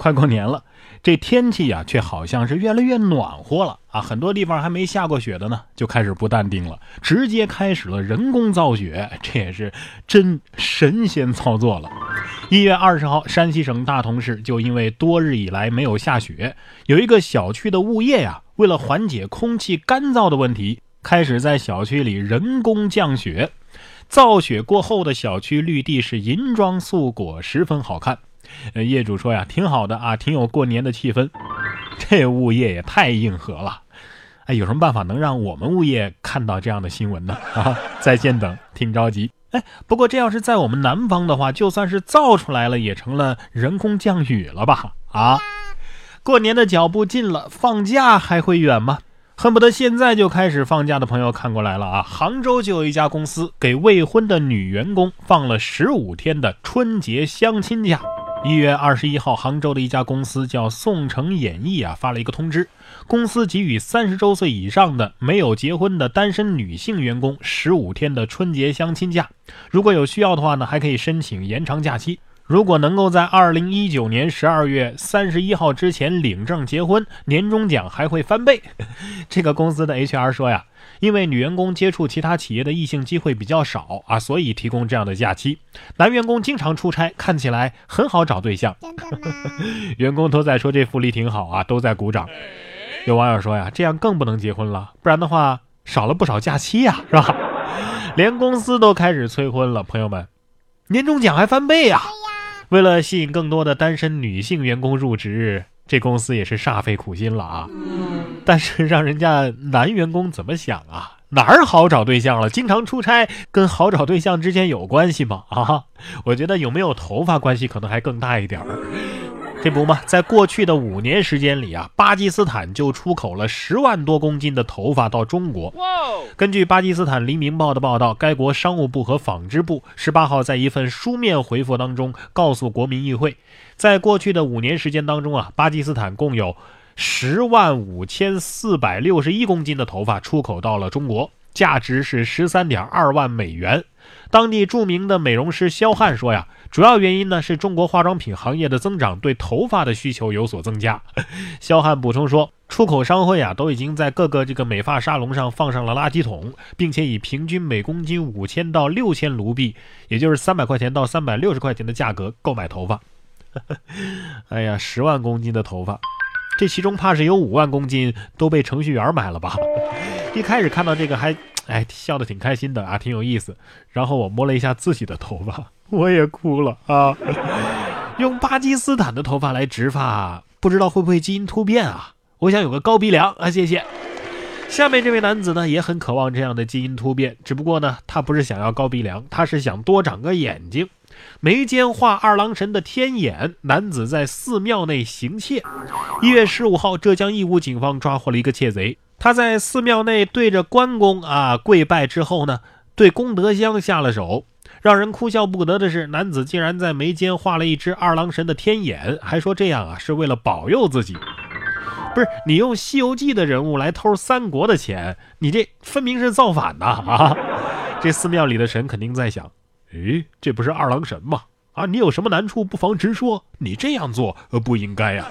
快过年了，这天气呀，却好像是越来越暖和了啊！很多地方还没下过雪的呢，就开始不淡定了，直接开始了人工造雪，这也是真神仙操作了。一月二十号，山西省大同市就因为多日以来没有下雪，有一个小区的物业呀，为了缓解空气干燥的问题，开始在小区里人工降雪。造雪过后的小区绿地是银装素裹，十分好看。呃，业主说呀，挺好的啊，挺有过年的气氛。这物业也太硬核了。哎，有什么办法能让我们物业看到这样的新闻呢？啊，在线等，挺着急。哎，不过这要是在我们南方的话，就算是造出来了，也成了人工降雨了吧？啊，过年的脚步近了，放假还会远吗？恨不得现在就开始放假的朋友看过来了啊！杭州就有一家公司给未婚的女员工放了十五天的春节相亲假。一月二十一号，杭州的一家公司叫宋城演艺啊，发了一个通知，公司给予三十周岁以上的没有结婚的单身女性员工十五天的春节相亲假，如果有需要的话呢，还可以申请延长假期。如果能够在二零一九年十二月三十一号之前领证结婚，年终奖还会翻倍。这个公司的 HR 说呀，因为女员工接触其他企业的异性机会比较少啊，所以提供这样的假期。男员工经常出差，看起来很好找对象。员工都在说这福利挺好啊，都在鼓掌。有网友说呀，这样更不能结婚了，不然的话少了不少假期呀，是吧？连公司都开始催婚了，朋友们，年终奖还翻倍呀！为了吸引更多的单身女性员工入职，这公司也是煞费苦心了啊！但是让人家男员工怎么想啊？哪儿好找对象了？经常出差跟好找对象之间有关系吗？啊，我觉得有没有头发关系可能还更大一点儿。这不嘛，在过去的五年时间里啊，巴基斯坦就出口了十万多公斤的头发到中国。根据巴基斯坦《黎明报》的报道，该国商务部和纺织部十八号在一份书面回复当中告诉国民议会，在过去的五年时间当中啊，巴基斯坦共有十万五千四百六十一公斤的头发出口到了中国，价值是十三点二万美元。当地著名的美容师肖汉说呀。主要原因呢是中国化妆品行业的增长对头发的需求有所增加。肖汉补充说，出口商会啊都已经在各个这个美发沙龙上放上了垃圾桶，并且以平均每公斤五千到六千卢币，也就是三百块钱到三百六十块钱的价格购买头发。哎呀，十万公斤的头发，这其中怕是有五万公斤都被程序员买了吧？一开始看到这个还哎笑得挺开心的啊，挺有意思。然后我摸了一下自己的头发。我也哭了啊！用巴基斯坦的头发来植发，不知道会不会基因突变啊？我想有个高鼻梁啊！谢谢。下面这位男子呢，也很渴望这样的基因突变，只不过呢，他不是想要高鼻梁，他是想多长个眼睛。眉间画二郎神的天眼，男子在寺庙内行窃。一月十五号，浙江义乌警方抓获了一个窃贼，他在寺庙内对着关公啊跪拜之后呢，对功德箱下了手。让人哭笑不得的是，男子竟然在眉间画了一只二郎神的天眼，还说这样啊是为了保佑自己。不是你用《西游记》的人物来偷三国的钱，你这分明是造反呐！啊，这寺庙里的神肯定在想：诶，这不是二郎神吗？啊，你有什么难处不妨直说，你这样做呃不应该呀。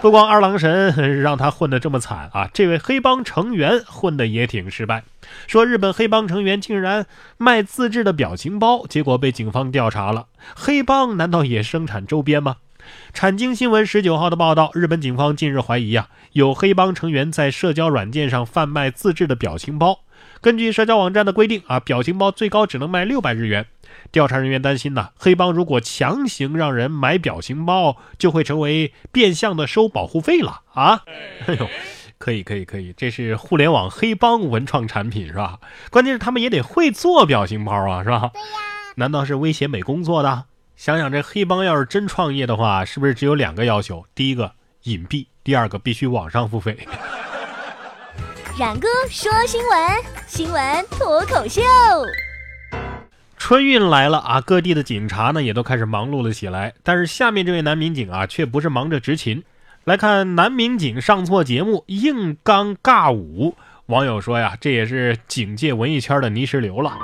不光二郎神让他混得这么惨啊，这位黑帮成员混得也挺失败。说日本黑帮成员竟然卖自制的表情包，结果被警方调查了。黑帮难道也生产周边吗？产经新闻十九号的报道，日本警方近日怀疑啊，有黑帮成员在社交软件上贩卖自制的表情包。根据社交网站的规定啊，表情包最高只能卖六百日元。调查人员担心呢，黑帮如果强行让人买表情包，就会成为变相的收保护费了啊！哎呦，可以可以可以，这是互联网黑帮文创产品是吧？关键是他们也得会做表情包啊，是吧？对呀。难道是威胁美工做的？想想这黑帮要是真创业的话，是不是只有两个要求？第一个隐蔽，第二个必须网上付费。冉哥说新闻，新闻脱口秀。春运来了啊，各地的警察呢也都开始忙碌了起来。但是下面这位男民警啊，却不是忙着执勤。来看男民警上错节目，硬刚尬舞，网友说呀，这也是警界文艺圈的泥石流了。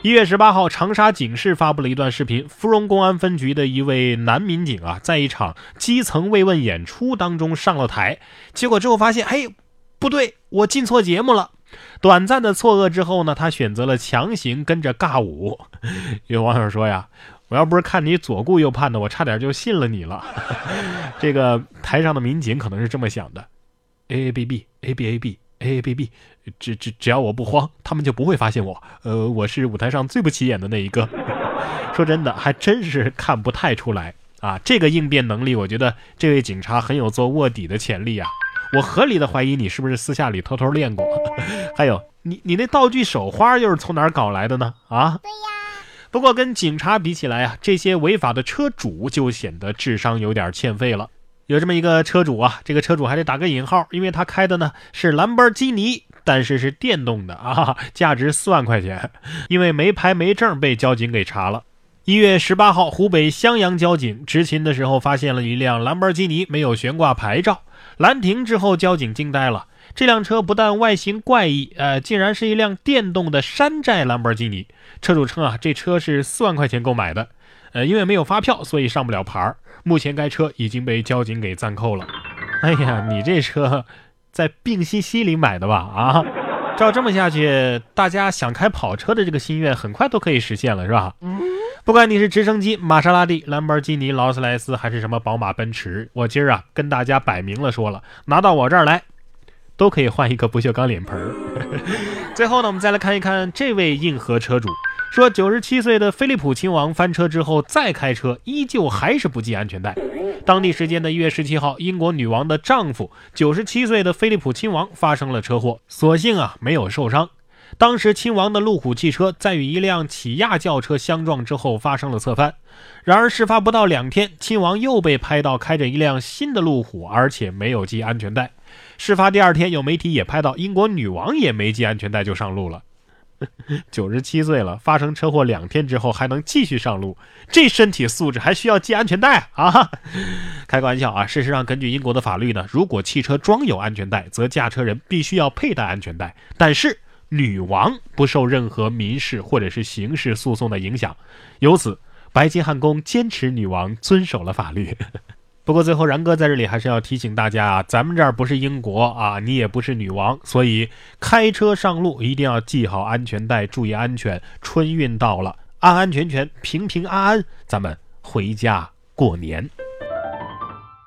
一月十八号，长沙警市发布了一段视频，芙蓉公安分局的一位男民警啊，在一场基层慰问演出当中上了台，结果之后发现，嘿，不对，我进错节目了。短暂的错愕之后呢，他选择了强行跟着尬舞。有网友说呀，我要不是看你左顾右盼的，我差点就信了你了。这个台上的民警可能是这么想的：A A B B A B A B。A A B B，只只只要我不慌，他们就不会发现我。呃，我是舞台上最不起眼的那一个。说真的，还真是看不太出来啊。这个应变能力，我觉得这位警察很有做卧底的潜力啊。我合理的怀疑你是不是私下里偷偷练过。还有，你你那道具手花又是从哪儿搞来的呢？啊？对呀。不过跟警察比起来啊，这些违法的车主就显得智商有点欠费了。有这么一个车主啊，这个车主还得打个引号，因为他开的呢是兰博基尼，但是是电动的啊，价值四万块钱，因为没牌没证被交警给查了。一月十八号，湖北襄阳交警执勤的时候发现了一辆兰博基尼没有悬挂牌照，拦停之后，交警惊呆了，这辆车不但外形怪异，呃，竟然是一辆电动的山寨兰博基尼。车主称啊，这车是四万块钱购买的，呃，因为没有发票，所以上不了牌儿。目前该车已经被交警给暂扣了。哎呀，你这车在病西西里买的吧？啊，照这么下去，大家想开跑车的这个心愿很快都可以实现了，是吧？不管你是直升机、玛莎拉蒂、兰博基尼、劳斯莱斯，还是什么宝马、奔驰，我今儿啊跟大家摆明了说了，拿到我这儿来，都可以换一个不锈钢脸盆。最后呢，我们再来看一看这位硬核车主。说，九十七岁的菲利普亲王翻车之后再开车，依旧还是不系安全带。当地时间的一月十七号，英国女王的丈夫九十七岁的菲利普亲王发生了车祸，所幸啊没有受伤。当时亲王的路虎汽车在与一辆起亚轿车相撞之后发生了侧翻。然而事发不到两天，亲王又被拍到开着一辆新的路虎，而且没有系安全带。事发第二天，有媒体也拍到英国女王也没系安全带就上路了。九十七岁了，发生车祸两天之后还能继续上路，这身体素质还需要系安全带啊？开个玩笑啊！事实上，根据英国的法律呢，如果汽车装有安全带，则驾车人必须要佩戴安全带。但是女王不受任何民事或者是刑事诉讼的影响，由此白金汉宫坚持女王遵守了法律。不过最后，然哥在这里还是要提醒大家啊，咱们这儿不是英国啊，你也不是女王，所以开车上路一定要系好安全带，注意安全。春运到了，安安全全，平平安安，咱们回家过年。